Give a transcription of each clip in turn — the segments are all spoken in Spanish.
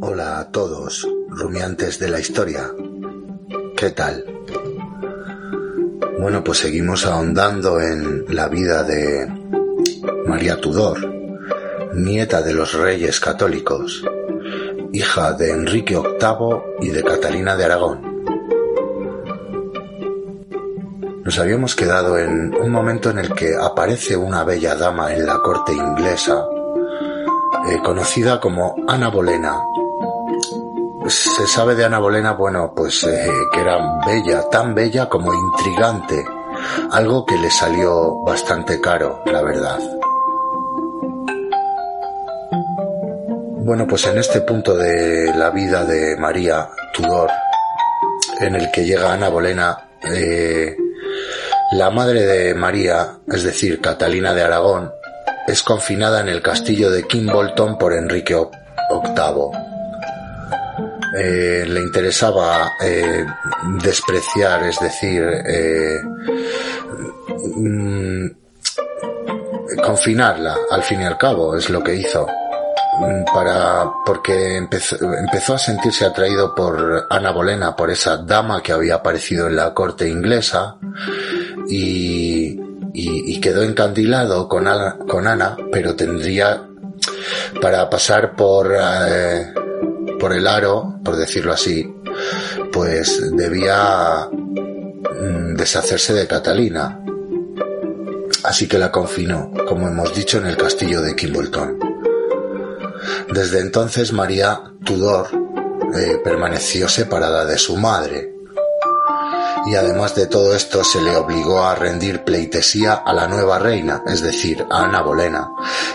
Hola a todos, rumiantes de la historia. ¿Qué tal? Bueno, pues seguimos ahondando en la vida de María Tudor, nieta de los reyes católicos, hija de Enrique VIII y de Catalina de Aragón. Nos habíamos quedado en un momento en el que aparece una bella dama en la corte inglesa, eh, conocida como Ana Bolena. Se sabe de Ana Bolena, bueno, pues eh, que era bella, tan bella como intrigante, algo que le salió bastante caro, la verdad. Bueno, pues en este punto de la vida de María Tudor, en el que llega Ana Bolena, eh, la madre de María, es decir, Catalina de Aragón, es confinada en el castillo de Kimbolton por Enrique VIII. Eh, le interesaba eh, despreciar, es decir, eh, mm, confinarla, al fin y al cabo, es lo que hizo mm, para porque empezó, empezó, a sentirse atraído por Ana Bolena, por esa dama que había aparecido en la corte inglesa y, quedó encandilado con Ana, pero tendría para pasar por, eh, por el aro, por decirlo así, pues debía mm, deshacerse de Catalina. Así que la confinó, como hemos dicho, en el castillo de Kimbolton. Desde entonces María Tudor eh, permaneció separada de su madre, y además de todo esto se le obligó a rendir pleitesía a la nueva reina, es decir, a Ana Bolena,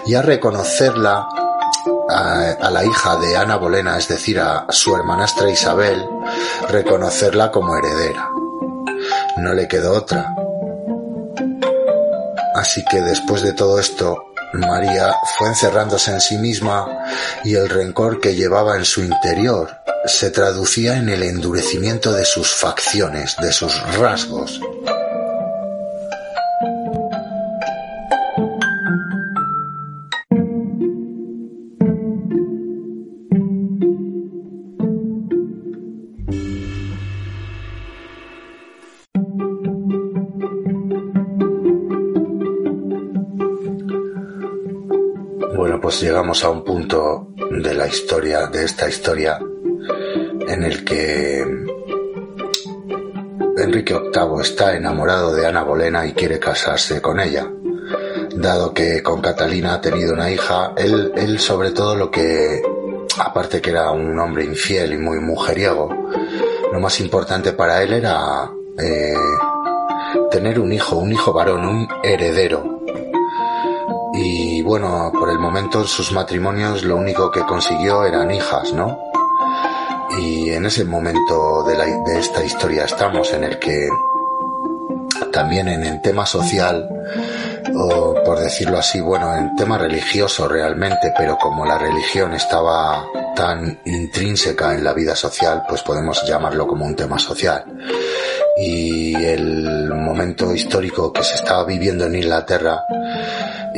y a reconocerla a, la hija de Ana Bolena, es decir, a su hermanastra Isabel, reconocerla como heredera. No le quedó otra. Así que después de todo esto, María fue encerrándose en sí misma y el rencor que llevaba en su interior se traducía en el endurecimiento de sus facciones, de sus rasgos. Bueno, pues llegamos a un punto de la historia, de esta historia, en el que Enrique VIII está enamorado de Ana Bolena y quiere casarse con ella. Dado que con Catalina ha tenido una hija, él, él sobre todo lo que, aparte que era un hombre infiel y muy mujeriego, lo más importante para él era eh, tener un hijo, un hijo varón, un heredero. Y bueno, por el momento sus matrimonios lo único que consiguió eran hijas, ¿no? Y en ese momento de, la, de esta historia estamos, en el que también en el tema social, o por decirlo así, bueno, en tema religioso realmente, pero como la religión estaba tan intrínseca en la vida social, pues podemos llamarlo como un tema social. Y el momento histórico que se estaba viviendo en Inglaterra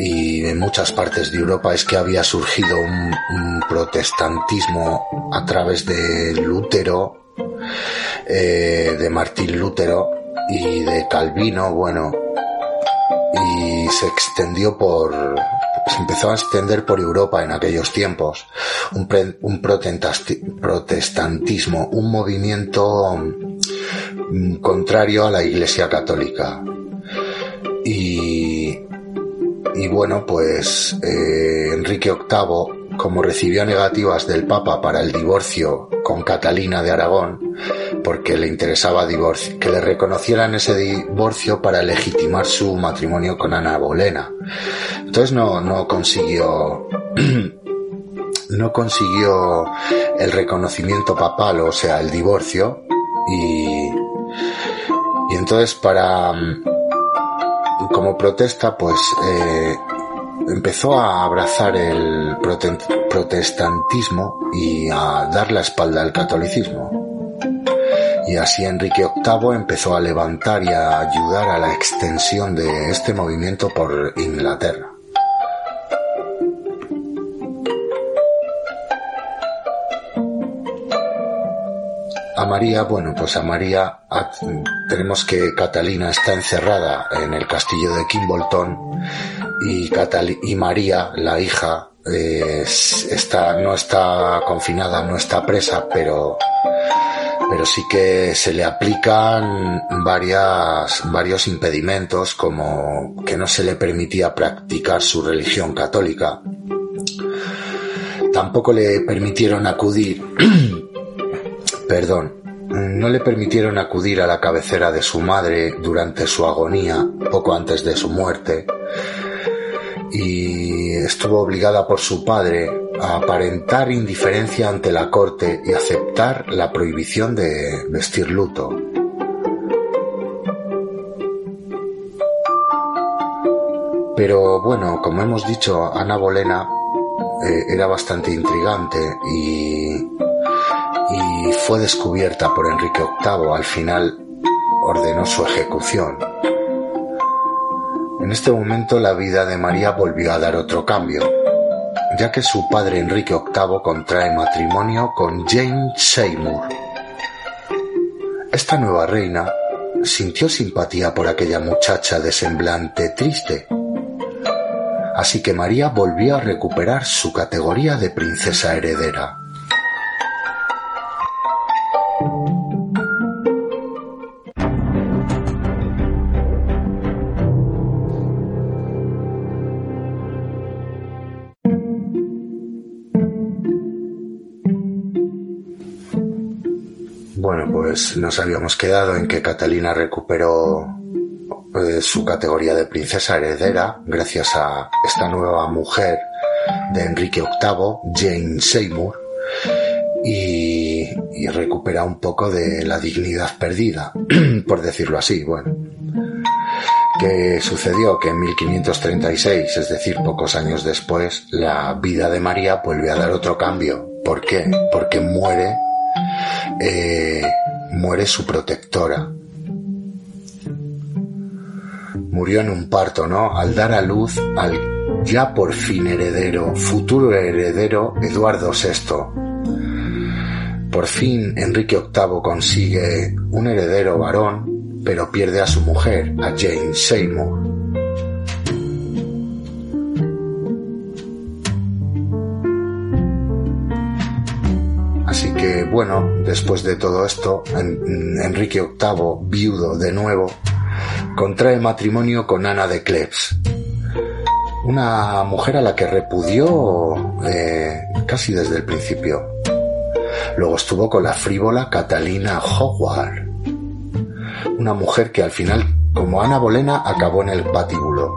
y en muchas partes de Europa es que había surgido un, protestantismo a través de Lutero, eh, de Martín Lutero y de Calvino, bueno, y se extendió por, se empezó a extender por Europa en aquellos tiempos, un, un protestantismo, un movimiento mm, contrario a la Iglesia Católica. Y, y bueno, pues eh, Enrique VIII, como recibió negativas del Papa para el divorcio con Catalina de Aragón, porque le interesaba divorcio, que le reconocieran ese divorcio para legitimar su matrimonio con Ana Bolena. Entonces no, no consiguió, no consiguió el reconocimiento papal, o sea, el divorcio, y, y entonces para, como protesta, pues eh, empezó a abrazar el protestantismo y a dar la espalda al catolicismo. Y así Enrique VIII empezó a levantar y a ayudar a la extensión de este movimiento por Inglaterra. A María, bueno, pues a María tenemos que Catalina está encerrada en el castillo de Kimbolton y, y María, la hija, eh, está, no está confinada, no está presa, pero, pero sí que se le aplican varias, varios impedimentos como que no se le permitía practicar su religión católica. Tampoco le permitieron acudir, perdón, no le permitieron acudir a la cabecera de su madre durante su agonía, poco antes de su muerte, y estuvo obligada por su padre a aparentar indiferencia ante la corte y aceptar la prohibición de vestir luto. Pero bueno, como hemos dicho, Ana Bolena eh, era bastante intrigante y, y fue descubierta por Enrique VIII. Al final ordenó su ejecución. En este momento la vida de María volvió a dar otro cambio, ya que su padre Enrique VIII contrae matrimonio con Jane Seymour. Esta nueva reina sintió simpatía por aquella muchacha de semblante triste. Así que María volvió a recuperar su categoría de princesa heredera. Pues nos habíamos quedado en que Catalina recuperó eh, su categoría de princesa heredera gracias a esta nueva mujer de Enrique VIII, Jane Seymour, y, recupera un poco de la dignidad perdida, por decirlo así, bueno. ¿Qué sucedió? Que en 1536, es decir, pocos años después, la vida de María vuelve a dar otro cambio. ¿Por qué? Porque muere eh, muere su protectora. Murió en un parto, ¿no? Al dar a luz al ya por fin heredero, futuro heredero Eduardo VI. Por fin Enrique VIII consigue un heredero varón, pero pierde a su mujer, a Jane Seymour. Bueno, después de todo esto, Enrique VIII, viudo de nuevo, contrae matrimonio con Ana de Cleves, una mujer a la que repudió eh, casi desde el principio. Luego estuvo con la frívola Catalina Howard, una mujer que al final, como Ana Bolena, acabó en el patíbulo.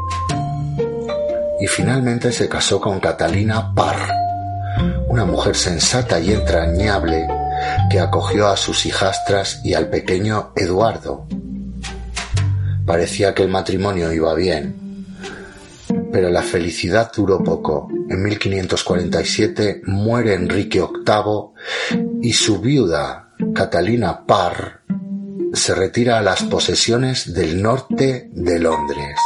Y finalmente se casó con Catalina Parr, una mujer sensata y entrañable que acogió a sus hijastras y al pequeño Eduardo. Parecía que el matrimonio iba bien, pero la felicidad duró poco. En 1547 muere Enrique VIII y su viuda, Catalina Parr, se retira a las posesiones del norte de Londres.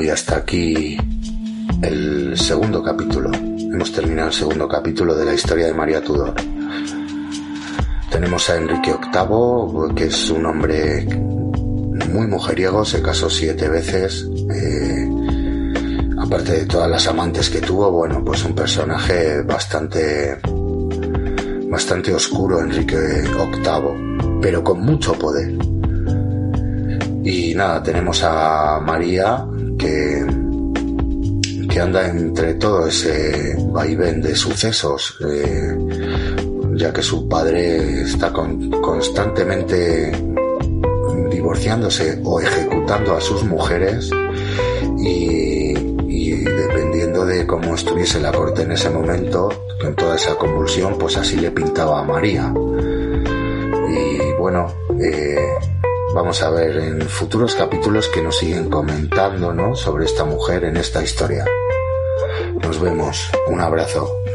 Y hasta aquí el segundo capítulo. Hemos terminado el segundo capítulo de la historia de María Tudor. Tenemos a Enrique VIII, que es un hombre muy mujeriego, se casó siete veces. Eh, aparte de todas las amantes que tuvo, bueno, pues un personaje bastante, bastante oscuro, Enrique VIII, pero con mucho poder. Y nada, tenemos a María, que, que anda entre todo ese vaivén de sucesos, eh, ya que su padre está constantemente divorciándose o ejecutando a sus mujeres y, y, dependiendo de cómo estuviese la corte en ese momento, con toda esa convulsión, pues así le pintaba a María. Y bueno, eh, vamos a ver en futuros capítulos que nos siguen comentando ¿no? sobre esta mujer en esta historia. Nos vemos. Un abrazo.